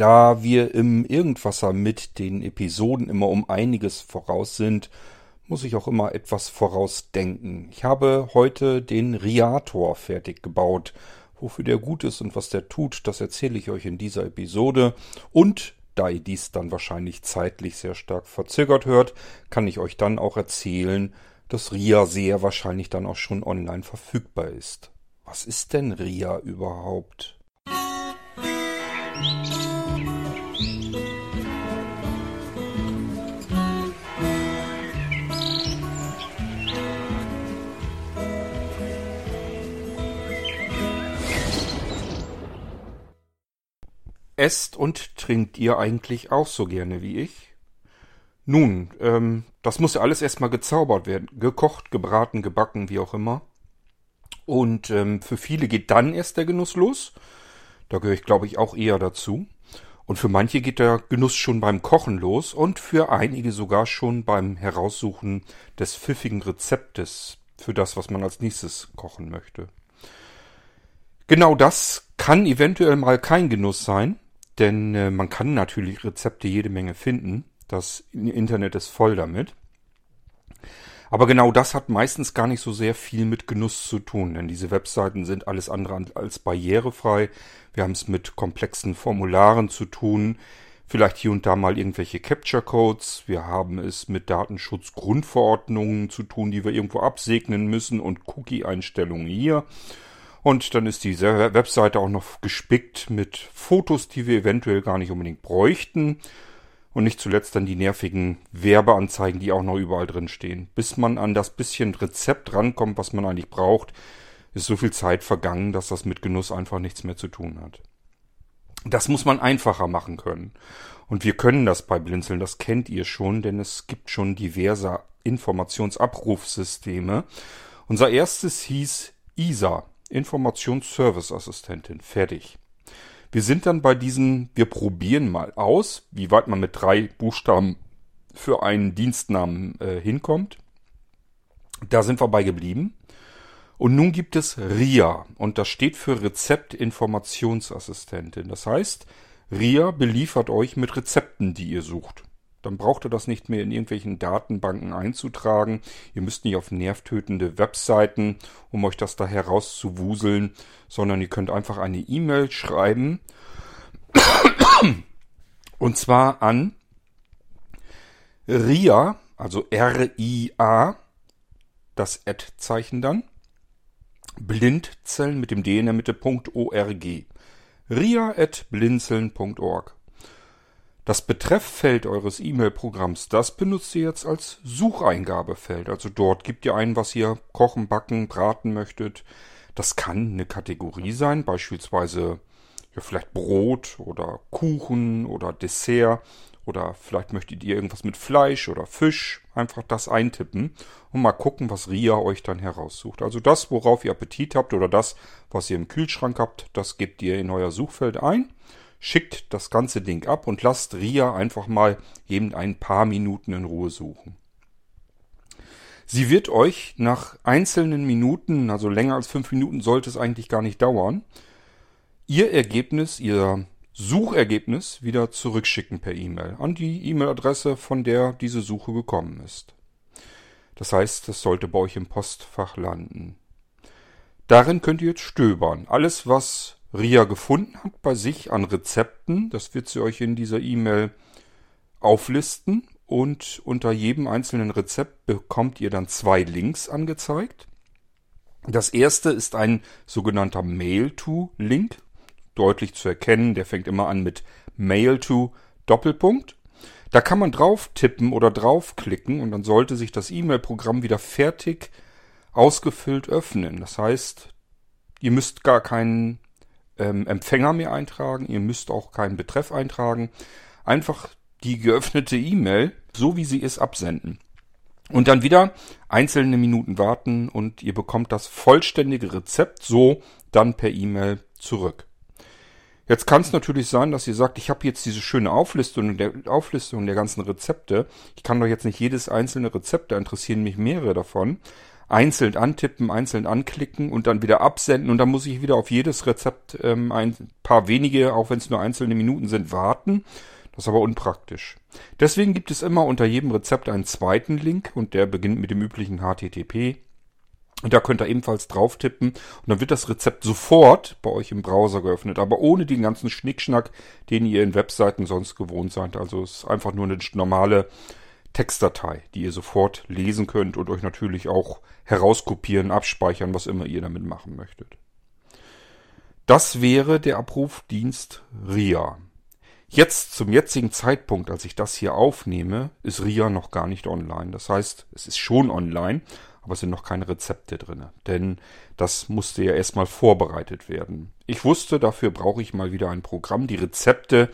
Da wir im Irgendwasser mit den Episoden immer um einiges voraus sind, muss ich auch immer etwas vorausdenken. Ich habe heute den Riator fertig gebaut. Wofür der gut ist und was der tut, das erzähle ich euch in dieser Episode. Und da ihr dies dann wahrscheinlich zeitlich sehr stark verzögert hört, kann ich euch dann auch erzählen, dass RIA sehr wahrscheinlich dann auch schon online verfügbar ist. Was ist denn RIA überhaupt? Esst und trinkt ihr eigentlich auch so gerne wie ich? Nun, ähm, das muss ja alles erstmal gezaubert werden. Gekocht, gebraten, gebacken, wie auch immer. Und ähm, für viele geht dann erst der Genuss los. Da gehöre ich, glaube ich, auch eher dazu. Und für manche geht der Genuss schon beim Kochen los und für einige sogar schon beim Heraussuchen des pfiffigen Rezeptes für das, was man als nächstes kochen möchte. Genau das kann eventuell mal kein Genuss sein, denn äh, man kann natürlich Rezepte jede Menge finden. Das Internet ist voll damit. Aber genau das hat meistens gar nicht so sehr viel mit Genuss zu tun, denn diese Webseiten sind alles andere als barrierefrei. Wir haben es mit komplexen Formularen zu tun, vielleicht hier und da mal irgendwelche Capture Codes. Wir haben es mit Datenschutzgrundverordnungen zu tun, die wir irgendwo absegnen müssen und Cookie-Einstellungen hier. Und dann ist diese Webseite auch noch gespickt mit Fotos, die wir eventuell gar nicht unbedingt bräuchten. Und nicht zuletzt dann die nervigen Werbeanzeigen, die auch noch überall drin stehen. Bis man an das bisschen Rezept rankommt, was man eigentlich braucht, ist so viel Zeit vergangen, dass das mit Genuss einfach nichts mehr zu tun hat. Das muss man einfacher machen können. Und wir können das bei Blinzeln, das kennt ihr schon, denn es gibt schon diverse Informationsabrufsysteme. Unser erstes hieß ISA, Informationsservice-Assistentin. Fertig. Wir sind dann bei diesem, wir probieren mal aus, wie weit man mit drei Buchstaben für einen Dienstnamen äh, hinkommt. Da sind wir bei geblieben. Und nun gibt es RIA und das steht für Rezeptinformationsassistentin. Das heißt, RIA beliefert euch mit Rezepten, die ihr sucht. Dann braucht ihr das nicht mehr in irgendwelchen Datenbanken einzutragen. Ihr müsst nicht auf nervtötende Webseiten, um euch das da herauszuwuseln, sondern ihr könnt einfach eine E-Mail schreiben. Und zwar an RIA, also R-I-A, das Ad-Zeichen dann, Blindzellen mit dem D in der Mitte, .org. Das Betrefffeld eures E-Mail-Programms, das benutzt ihr jetzt als Sucheingabefeld. Also dort gebt ihr ein, was ihr kochen, backen, braten möchtet. Das kann eine Kategorie sein, beispielsweise ja, vielleicht Brot oder Kuchen oder Dessert oder vielleicht möchtet ihr irgendwas mit Fleisch oder Fisch. Einfach das eintippen und mal gucken, was RIA euch dann heraussucht. Also das, worauf ihr Appetit habt oder das, was ihr im Kühlschrank habt, das gebt ihr in euer Suchfeld ein schickt das ganze Ding ab und lasst RIA einfach mal eben ein paar Minuten in Ruhe suchen. Sie wird euch nach einzelnen Minuten, also länger als fünf Minuten sollte es eigentlich gar nicht dauern, Ihr Ergebnis, Ihr Suchergebnis wieder zurückschicken per E-Mail an die E-Mail-Adresse, von der diese Suche gekommen ist. Das heißt, es sollte bei euch im Postfach landen. Darin könnt ihr jetzt stöbern. Alles, was Ria gefunden hat bei sich an Rezepten. Das wird sie euch in dieser E-Mail auflisten und unter jedem einzelnen Rezept bekommt ihr dann zwei Links angezeigt. Das erste ist ein sogenannter Mail-to-Link, deutlich zu erkennen. Der fängt immer an mit Mail-to Doppelpunkt. Da kann man drauf tippen oder draufklicken und dann sollte sich das E-Mail-Programm wieder fertig ausgefüllt öffnen. Das heißt, ihr müsst gar keinen ähm, Empfänger mehr eintragen. Ihr müsst auch keinen Betreff eintragen. Einfach die geöffnete E-Mail, so wie sie ist, absenden. Und dann wieder einzelne Minuten warten und ihr bekommt das vollständige Rezept so dann per E-Mail zurück. Jetzt kann es natürlich sein, dass ihr sagt, ich habe jetzt diese schöne Auflistung der, Auflistung der ganzen Rezepte. Ich kann doch jetzt nicht jedes einzelne Rezept, da interessieren mich mehrere davon. Einzeln antippen, einzeln anklicken und dann wieder absenden und dann muss ich wieder auf jedes Rezept ähm, ein paar wenige, auch wenn es nur einzelne Minuten sind, warten. Das ist aber unpraktisch. Deswegen gibt es immer unter jedem Rezept einen zweiten Link und der beginnt mit dem üblichen HTTP. Und da könnt ihr ebenfalls drauf tippen und dann wird das Rezept sofort bei euch im Browser geöffnet, aber ohne den ganzen Schnickschnack, den ihr in Webseiten sonst gewohnt seid. Also es ist einfach nur eine normale Textdatei, die ihr sofort lesen könnt und euch natürlich auch herauskopieren, abspeichern, was immer ihr damit machen möchtet. Das wäre der Abrufdienst RIA. Jetzt zum jetzigen Zeitpunkt, als ich das hier aufnehme, ist RIA noch gar nicht online. Das heißt, es ist schon online, aber es sind noch keine Rezepte drin. Denn das musste ja erstmal vorbereitet werden. Ich wusste, dafür brauche ich mal wieder ein Programm. Die Rezepte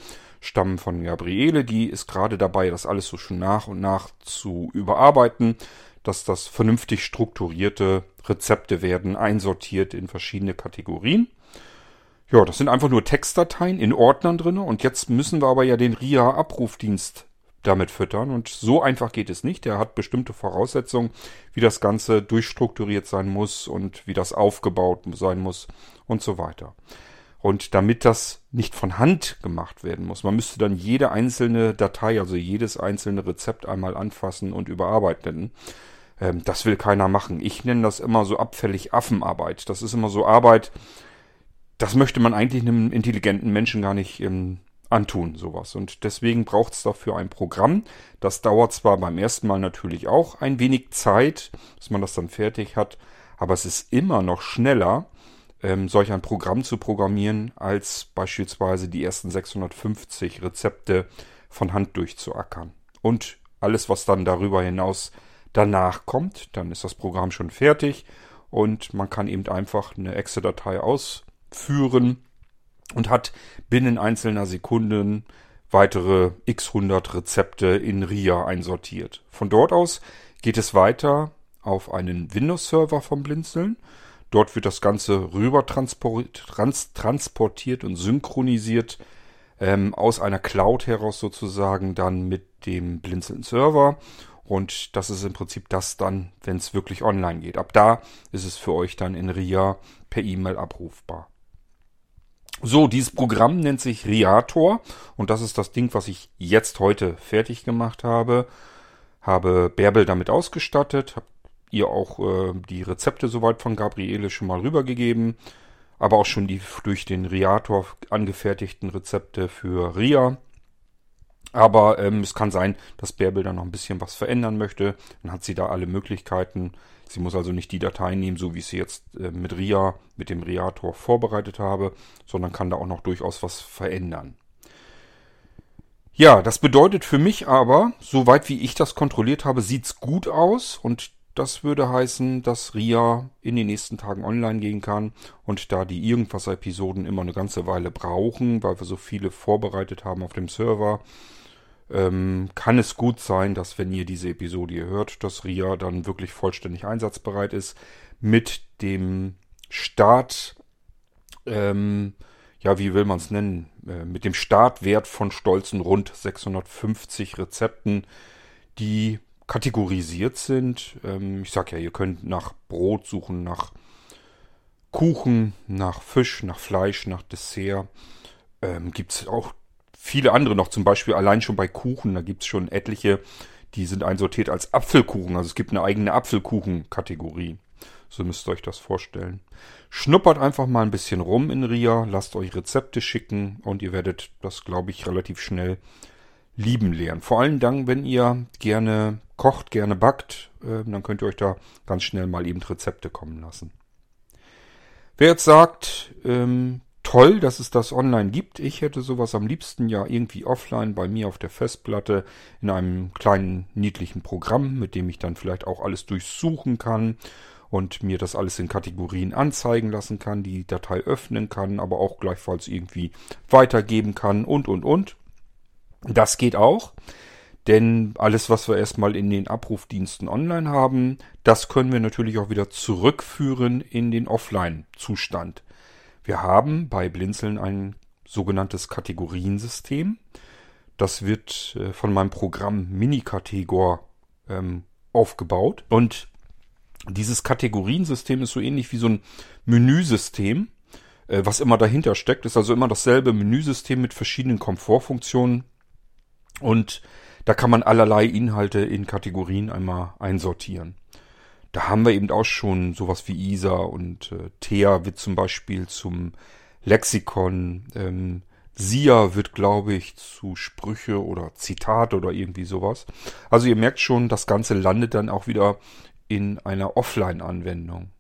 stammen von Gabriele, die ist gerade dabei, das alles so schon nach und nach zu überarbeiten, dass das vernünftig strukturierte Rezepte werden, einsortiert in verschiedene Kategorien. Ja, das sind einfach nur Textdateien in Ordnern drin und jetzt müssen wir aber ja den RIA-Abrufdienst damit füttern und so einfach geht es nicht. Der hat bestimmte Voraussetzungen, wie das Ganze durchstrukturiert sein muss und wie das aufgebaut sein muss und so weiter. Und damit das nicht von Hand gemacht werden muss, man müsste dann jede einzelne Datei, also jedes einzelne Rezept einmal anfassen und überarbeiten. Ähm, das will keiner machen. Ich nenne das immer so abfällig Affenarbeit. Das ist immer so Arbeit, das möchte man eigentlich einem intelligenten Menschen gar nicht ähm, antun, sowas. Und deswegen braucht es dafür ein Programm. Das dauert zwar beim ersten Mal natürlich auch ein wenig Zeit, bis man das dann fertig hat, aber es ist immer noch schneller, ähm, solch ein Programm zu programmieren, als beispielsweise die ersten 650 Rezepte von Hand durchzuackern. Und alles, was dann darüber hinaus danach kommt, dann ist das Programm schon fertig und man kann eben einfach eine Excel-Datei ausführen und hat binnen einzelner Sekunden weitere x 100 Rezepte in RIA einsortiert. Von dort aus geht es weiter auf einen Windows-Server vom Blinzeln Dort wird das Ganze rüber transportiert und synchronisiert ähm, aus einer Cloud heraus sozusagen dann mit dem Blinzeln Server. Und das ist im Prinzip das dann, wenn es wirklich online geht. Ab da ist es für euch dann in RIA per E-Mail abrufbar. So, dieses Programm nennt sich Riator und das ist das Ding, was ich jetzt heute fertig gemacht habe. Habe Bärbel damit ausgestattet, habe ihr auch äh, die Rezepte soweit von Gabriele schon mal rübergegeben, aber auch schon die durch den Riator angefertigten Rezepte für Ria. Aber ähm, es kann sein, dass Bärbel da noch ein bisschen was verändern möchte. Dann hat sie da alle Möglichkeiten. Sie muss also nicht die Datei nehmen, so wie ich sie jetzt äh, mit Ria, mit dem Riator vorbereitet habe, sondern kann da auch noch durchaus was verändern. Ja, das bedeutet für mich aber, soweit wie ich das kontrolliert habe, sieht's gut aus und das würde heißen, dass RIA in den nächsten Tagen online gehen kann und da die Irgendwas-Episoden immer eine ganze Weile brauchen, weil wir so viele vorbereitet haben auf dem Server, ähm, kann es gut sein, dass wenn ihr diese Episode hier hört, dass RIA dann wirklich vollständig einsatzbereit ist mit dem Start, ähm, ja, wie will man es nennen, äh, mit dem Startwert von stolzen rund 650 Rezepten, die kategorisiert sind. Ähm, ich sag ja, ihr könnt nach Brot suchen, nach Kuchen, nach Fisch, nach Fleisch, nach Dessert. Ähm, gibt es auch viele andere noch, zum Beispiel allein schon bei Kuchen, da gibt es schon etliche, die sind einsortiert als Apfelkuchen. Also es gibt eine eigene Apfelkuchen-Kategorie. So müsst ihr euch das vorstellen. Schnuppert einfach mal ein bisschen rum in RIA, lasst euch Rezepte schicken und ihr werdet das, glaube ich, relativ schnell lieben lernen. Vor allem dann, wenn ihr gerne kocht, gerne backt, äh, dann könnt ihr euch da ganz schnell mal eben Rezepte kommen lassen. Wer jetzt sagt, ähm, toll, dass es das online gibt, ich hätte sowas am liebsten ja irgendwie offline bei mir auf der Festplatte in einem kleinen niedlichen Programm, mit dem ich dann vielleicht auch alles durchsuchen kann und mir das alles in Kategorien anzeigen lassen kann, die Datei öffnen kann, aber auch gleichfalls irgendwie weitergeben kann und und und. Das geht auch, denn alles, was wir erstmal in den Abrufdiensten online haben, das können wir natürlich auch wieder zurückführen in den Offline-Zustand. Wir haben bei Blinzeln ein sogenanntes Kategoriensystem. Das wird äh, von meinem Programm Minikategor ähm, aufgebaut und Dieses Kategoriensystem ist so ähnlich wie so ein Menüsystem, äh, was immer dahinter steckt. Ist also immer dasselbe Menüsystem mit verschiedenen Komfortfunktionen. Und da kann man allerlei Inhalte in Kategorien einmal einsortieren. Da haben wir eben auch schon sowas wie ISA und äh, TEA wird zum Beispiel zum Lexikon. Ähm, SIA wird, glaube ich, zu Sprüche oder Zitate oder irgendwie sowas. Also ihr merkt schon, das Ganze landet dann auch wieder in einer Offline-Anwendung.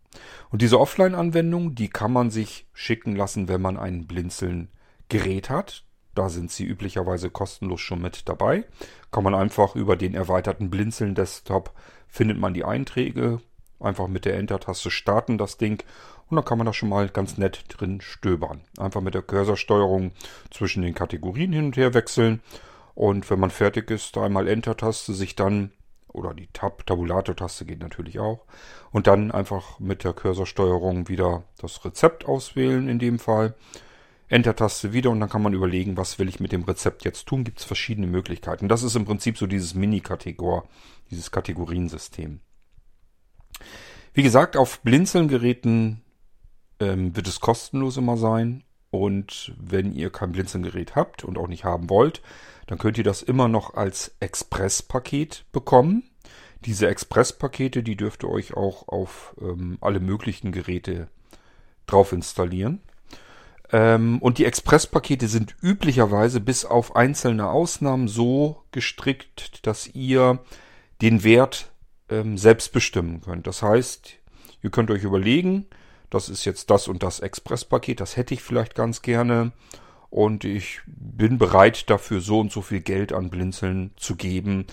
Und diese Offline-Anwendung, die kann man sich schicken lassen, wenn man ein Blinzeln-Gerät hat. Da sind sie üblicherweise kostenlos schon mit dabei. Kann man einfach über den erweiterten Blinzeln-Desktop findet man die Einträge. Einfach mit der Enter-Taste starten das Ding und dann kann man da schon mal ganz nett drin stöbern. Einfach mit der Cursorsteuerung zwischen den Kategorien hin und her wechseln. Und wenn man fertig ist, einmal Enter-Taste sich dann oder die Tab Tabulator-Taste geht natürlich auch. Und dann einfach mit der Cursorsteuerung wieder das Rezept auswählen in dem Fall. Enter-Taste wieder und dann kann man überlegen, was will ich mit dem Rezept jetzt tun. Gibt es verschiedene Möglichkeiten. Das ist im Prinzip so dieses Mini-Kategor, dieses Kategoriensystem. Wie gesagt, auf Blinzeln-Geräten ähm, wird es kostenlos immer sein. Und wenn ihr kein Blinzeln-Gerät habt und auch nicht haben wollt, dann könnt ihr das immer noch als Express-Paket bekommen. Diese Express-Pakete, die dürft ihr euch auch auf ähm, alle möglichen Geräte drauf installieren. Ähm, und die Express-Pakete sind üblicherweise bis auf einzelne Ausnahmen so gestrickt, dass ihr den Wert ähm, selbst bestimmen könnt. Das heißt, ihr könnt euch überlegen, das ist jetzt das und das Express-Paket, das hätte ich vielleicht ganz gerne und ich bin bereit dafür so und so viel Geld an Blinzeln zu geben,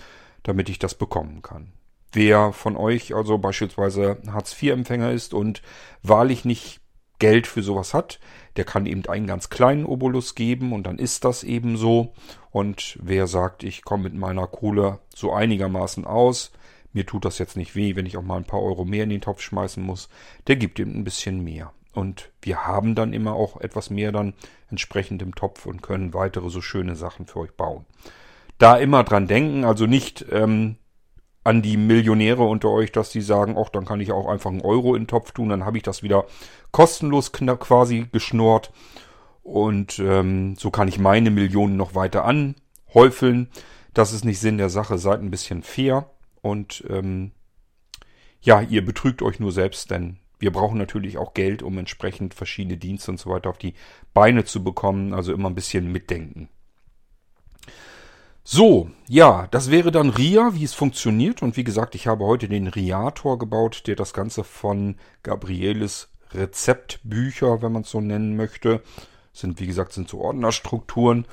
damit ich das bekommen kann. Wer von euch also beispielsweise Hartz-IV-Empfänger ist und wahrlich nicht Geld für sowas hat, der kann eben einen ganz kleinen Obolus geben und dann ist das eben so. Und wer sagt, ich komme mit meiner Kohle so einigermaßen aus, mir tut das jetzt nicht weh, wenn ich auch mal ein paar Euro mehr in den Topf schmeißen muss, der gibt ihm ein bisschen mehr. Und wir haben dann immer auch etwas mehr dann entsprechend im Topf und können weitere so schöne Sachen für euch bauen. Da immer dran denken, also nicht ähm, an die Millionäre unter euch, dass die sagen, ach, dann kann ich auch einfach einen Euro in den Topf tun, dann habe ich das wieder kostenlos quasi geschnurrt und ähm, so kann ich meine Millionen noch weiter anhäufeln. Das ist nicht Sinn der Sache, seid ein bisschen fair und ähm, ja, ihr betrügt euch nur selbst, denn wir brauchen natürlich auch Geld, um entsprechend verschiedene Dienste und so weiter auf die Beine zu bekommen. Also immer ein bisschen mitdenken. So, ja, das wäre dann RIA, wie es funktioniert. Und wie gesagt, ich habe heute den Riator gebaut, der das Ganze von Gabrieles Rezeptbücher, wenn man es so nennen möchte, sind, wie gesagt, sind so Ordnerstrukturen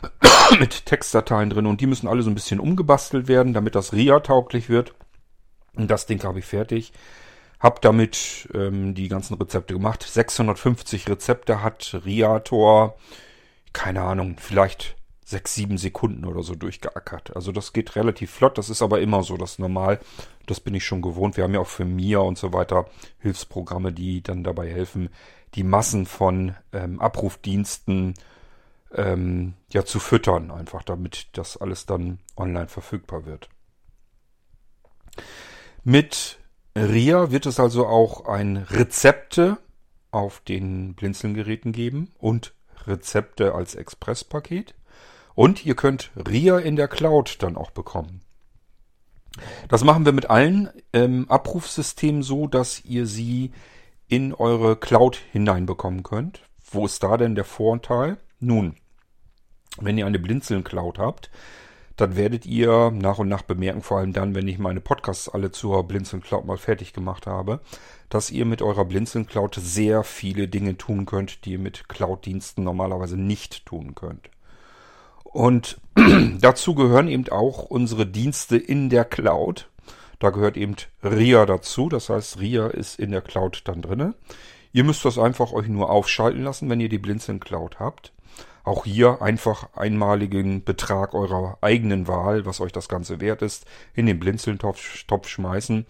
mit Textdateien drin und die müssen alle so ein bisschen umgebastelt werden, damit das RIA tauglich wird. Und das Ding habe ich fertig. Hab damit ähm, die ganzen Rezepte gemacht. 650 Rezepte hat Riator, keine Ahnung, vielleicht sechs, sieben Sekunden oder so durchgeackert. Also das geht relativ flott. Das ist aber immer so, das ist normal. Das bin ich schon gewohnt. Wir haben ja auch für Mia und so weiter Hilfsprogramme, die dann dabei helfen, die Massen von ähm, Abrufdiensten ähm, ja zu füttern, einfach damit das alles dann online verfügbar wird. Mit RIA wird es also auch ein Rezepte auf den Blinzelgeräten geben und Rezepte als Expresspaket. Und ihr könnt RIA in der Cloud dann auch bekommen. Das machen wir mit allen ähm, Abrufsystemen so, dass ihr sie in eure Cloud hineinbekommen könnt. Wo ist da denn der Vorteil? Nun, wenn ihr eine Blinzeln-Cloud habt, dann werdet ihr nach und nach bemerken, vor allem dann, wenn ich meine Podcasts alle zur Blinzeln Cloud mal fertig gemacht habe, dass ihr mit eurer Blinzeln Cloud sehr viele Dinge tun könnt, die ihr mit Cloud-Diensten normalerweise nicht tun könnt. Und dazu gehören eben auch unsere Dienste in der Cloud. Da gehört eben RIA dazu, das heißt RIA ist in der Cloud dann drinne. Ihr müsst das einfach euch nur aufschalten lassen, wenn ihr die Blinzeln Cloud habt. Auch hier einfach einmaligen Betrag eurer eigenen Wahl, was euch das Ganze wert ist, in den Blinzeltopf Topf schmeißen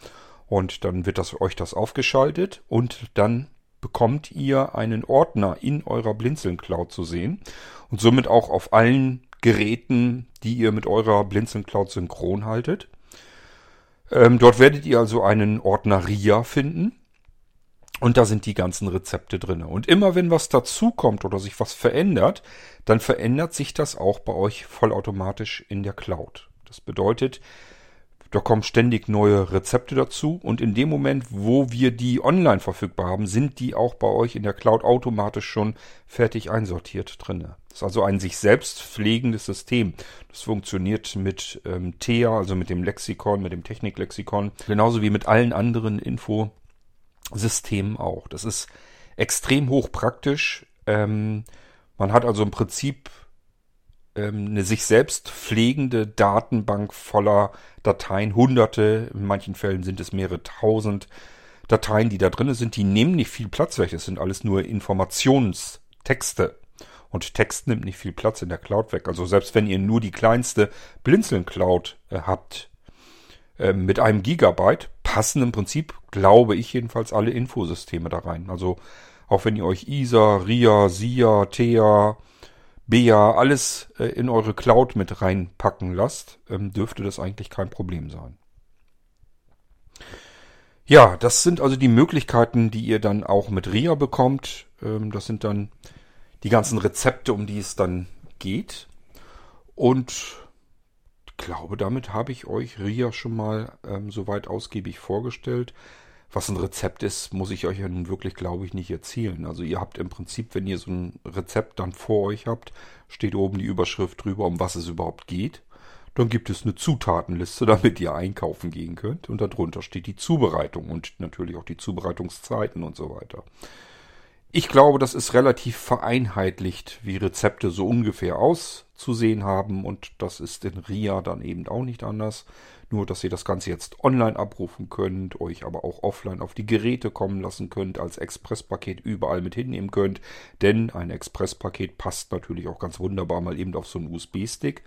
und dann wird das, euch das aufgeschaltet und dann bekommt ihr einen Ordner in eurer Blinzeln Cloud zu sehen und somit auch auf allen Geräten, die ihr mit eurer Blinzeln Cloud synchron haltet. Ähm, dort werdet ihr also einen Ordner RIA finden. Und da sind die ganzen Rezepte drin. Und immer wenn was dazukommt oder sich was verändert, dann verändert sich das auch bei euch vollautomatisch in der Cloud. Das bedeutet, da kommen ständig neue Rezepte dazu und in dem Moment, wo wir die online verfügbar haben, sind die auch bei euch in der Cloud automatisch schon fertig einsortiert drinne. Das ist also ein sich selbst pflegendes System. Das funktioniert mit ähm, TEA, also mit dem Lexikon, mit dem Techniklexikon, genauso wie mit allen anderen Infosystemen auch. Das ist extrem hochpraktisch. Ähm, man hat also im Prinzip ähm, eine sich selbst pflegende Datenbank voller Dateien, hunderte, in manchen Fällen sind es mehrere tausend Dateien, die da drin sind, die nehmen nicht viel Platz weg. Das sind alles nur Informationstexte. Und Text nimmt nicht viel Platz in der Cloud weg. Also selbst wenn ihr nur die kleinste Blinzeln-Cloud äh, habt, äh, mit einem Gigabyte, passen im Prinzip, glaube ich jedenfalls, alle Infosysteme da rein. Also auch wenn ihr euch ISA, RIA, SIA, TEA, BEA, alles äh, in eure Cloud mit reinpacken lasst, ähm, dürfte das eigentlich kein Problem sein. Ja, das sind also die Möglichkeiten, die ihr dann auch mit RIA bekommt. Ähm, das sind dann die ganzen Rezepte, um die es dann geht. Und glaube, damit habe ich euch RIA schon mal ähm, soweit ausgiebig vorgestellt. Was ein Rezept ist, muss ich euch ja nun wirklich, glaube ich, nicht erzählen. Also ihr habt im Prinzip, wenn ihr so ein Rezept dann vor euch habt, steht oben die Überschrift drüber, um was es überhaupt geht. Dann gibt es eine Zutatenliste, damit ihr einkaufen gehen könnt. Und darunter steht die Zubereitung und natürlich auch die Zubereitungszeiten und so weiter. Ich glaube, das ist relativ vereinheitlicht, wie Rezepte so ungefähr auszusehen haben. Und das ist in RIA dann eben auch nicht anders. Nur, dass ihr das Ganze jetzt online abrufen könnt, euch aber auch offline auf die Geräte kommen lassen könnt, als Expresspaket überall mit hinnehmen könnt. Denn ein Expresspaket passt natürlich auch ganz wunderbar mal eben auf so einen USB-Stick.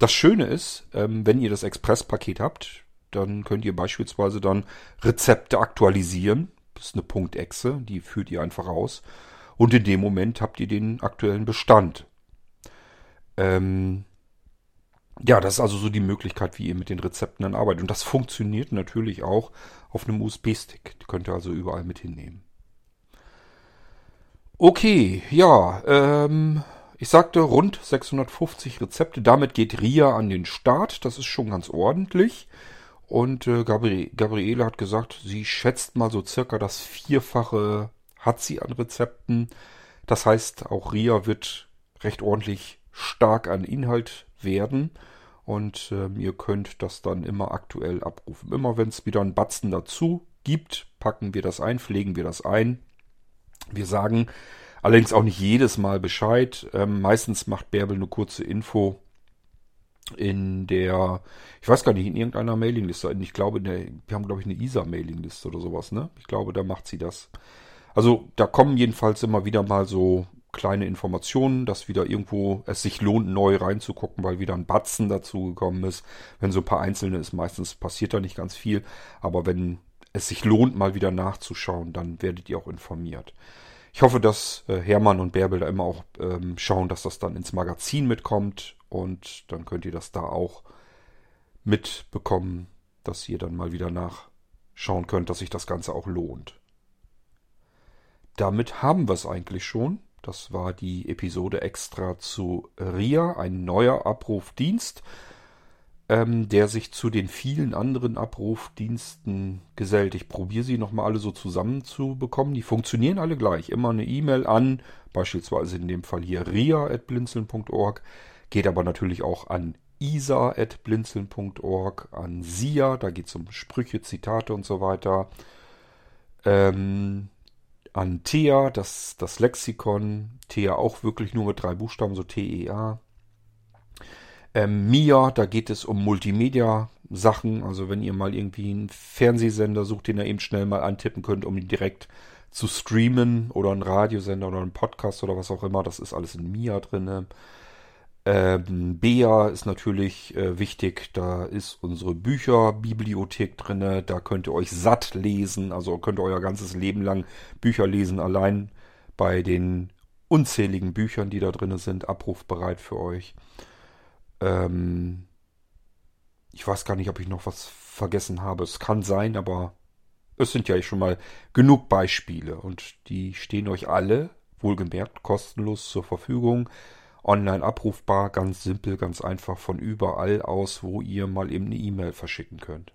Das Schöne ist, ähm, wenn ihr das Expresspaket habt, dann könnt ihr beispielsweise dann Rezepte aktualisieren. Ist eine Punktexe, die führt ihr einfach aus. Und in dem Moment habt ihr den aktuellen Bestand. Ähm, ja, das ist also so die Möglichkeit, wie ihr mit den Rezepten dann arbeitet. Und das funktioniert natürlich auch auf einem USB-Stick. Die könnt ihr also überall mit hinnehmen. Okay, ja, ähm, ich sagte rund 650 Rezepte. Damit geht Ria an den Start. Das ist schon ganz ordentlich. Und äh, Gabri Gabriele hat gesagt, sie schätzt mal so circa das Vierfache hat sie an Rezepten. Das heißt, auch Ria wird recht ordentlich stark an Inhalt werden und ähm, ihr könnt das dann immer aktuell abrufen. Immer wenn es wieder einen Batzen dazu gibt, packen wir das ein, pflegen wir das ein. Wir sagen allerdings auch nicht jedes Mal Bescheid. Ähm, meistens macht Bärbel eine kurze Info in der, ich weiß gar nicht, in irgendeiner Mailingliste. Ich glaube, der, wir haben, glaube ich, eine ISA-Mailingliste oder sowas, ne? Ich glaube, da macht sie das. Also da kommen jedenfalls immer wieder mal so kleine Informationen, dass wieder irgendwo es sich lohnt, neu reinzugucken, weil wieder ein Batzen dazugekommen ist. Wenn so ein paar einzelne ist, meistens passiert da nicht ganz viel. Aber wenn es sich lohnt, mal wieder nachzuschauen, dann werdet ihr auch informiert. Ich hoffe, dass äh, Hermann und Bärbel da immer auch ähm, schauen, dass das dann ins Magazin mitkommt und dann könnt ihr das da auch mitbekommen, dass ihr dann mal wieder nachschauen könnt, dass sich das Ganze auch lohnt. Damit haben wir es eigentlich schon. Das war die Episode extra zu RIA, ein neuer Abrufdienst, ähm, der sich zu den vielen anderen Abrufdiensten gesellt. Ich probiere sie nochmal alle so zusammenzubekommen. Die funktionieren alle gleich. Immer eine E-Mail an, beispielsweise in dem Fall hier ria.blinzeln.org, geht aber natürlich auch an isa.blinzeln.org, an SIA, da geht es um Sprüche, Zitate und so weiter. Ähm, an Thea, das, das Lexikon. Thea auch wirklich nur mit drei Buchstaben, so T-E-A. Ähm, Mia, da geht es um Multimedia-Sachen. Also wenn ihr mal irgendwie einen Fernsehsender sucht, den ihr eben schnell mal antippen könnt, um ihn direkt zu streamen oder einen Radiosender oder einen Podcast oder was auch immer, das ist alles in Mia drinne. Ähm, Bea ist natürlich äh, wichtig. Da ist unsere Bücherbibliothek drinne. Da könnt ihr euch satt lesen. Also könnt ihr euer ganzes Leben lang Bücher lesen. Allein bei den unzähligen Büchern, die da drinne sind, abrufbereit für euch. Ähm, ich weiß gar nicht, ob ich noch was vergessen habe. Es kann sein, aber es sind ja schon mal genug Beispiele und die stehen euch alle, wohlgemerkt, kostenlos zur Verfügung. Online abrufbar, ganz simpel, ganz einfach von überall aus, wo ihr mal eben eine E-Mail verschicken könnt.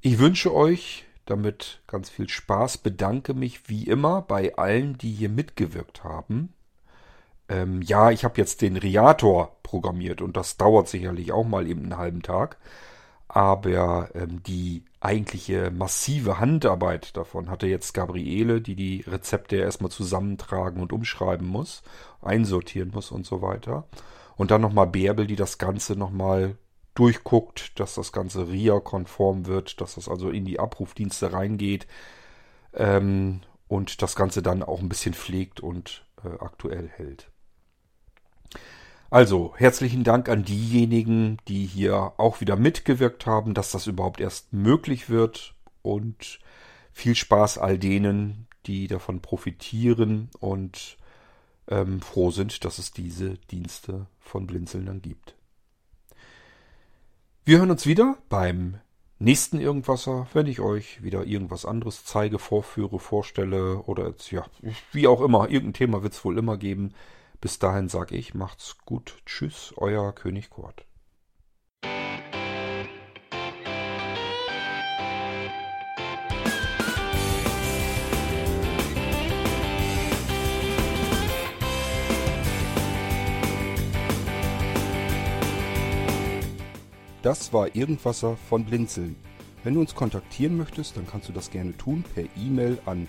Ich wünsche euch damit ganz viel Spaß, bedanke mich wie immer bei allen, die hier mitgewirkt haben. Ähm, ja, ich habe jetzt den Reator programmiert und das dauert sicherlich auch mal eben einen halben Tag. Aber ähm, die eigentliche massive Handarbeit davon hatte jetzt Gabriele, die die Rezepte erstmal zusammentragen und umschreiben muss, einsortieren muss und so weiter. Und dann nochmal Bärbel, die das Ganze nochmal durchguckt, dass das Ganze RIA-konform wird, dass das also in die Abrufdienste reingeht ähm, und das Ganze dann auch ein bisschen pflegt und äh, aktuell hält. Also, herzlichen Dank an diejenigen, die hier auch wieder mitgewirkt haben, dass das überhaupt erst möglich wird und viel Spaß all denen, die davon profitieren und ähm, froh sind, dass es diese Dienste von Blinzeln dann gibt. Wir hören uns wieder beim nächsten Irgendwasser, wenn ich euch wieder irgendwas anderes zeige, vorführe, vorstelle oder jetzt, ja, wie auch immer, irgendein Thema wird es wohl immer geben. Bis dahin sage ich, macht's gut. Tschüss, euer König Kurt. Das war Irgendwasser von Blinzeln. Wenn du uns kontaktieren möchtest, dann kannst du das gerne tun per E-Mail an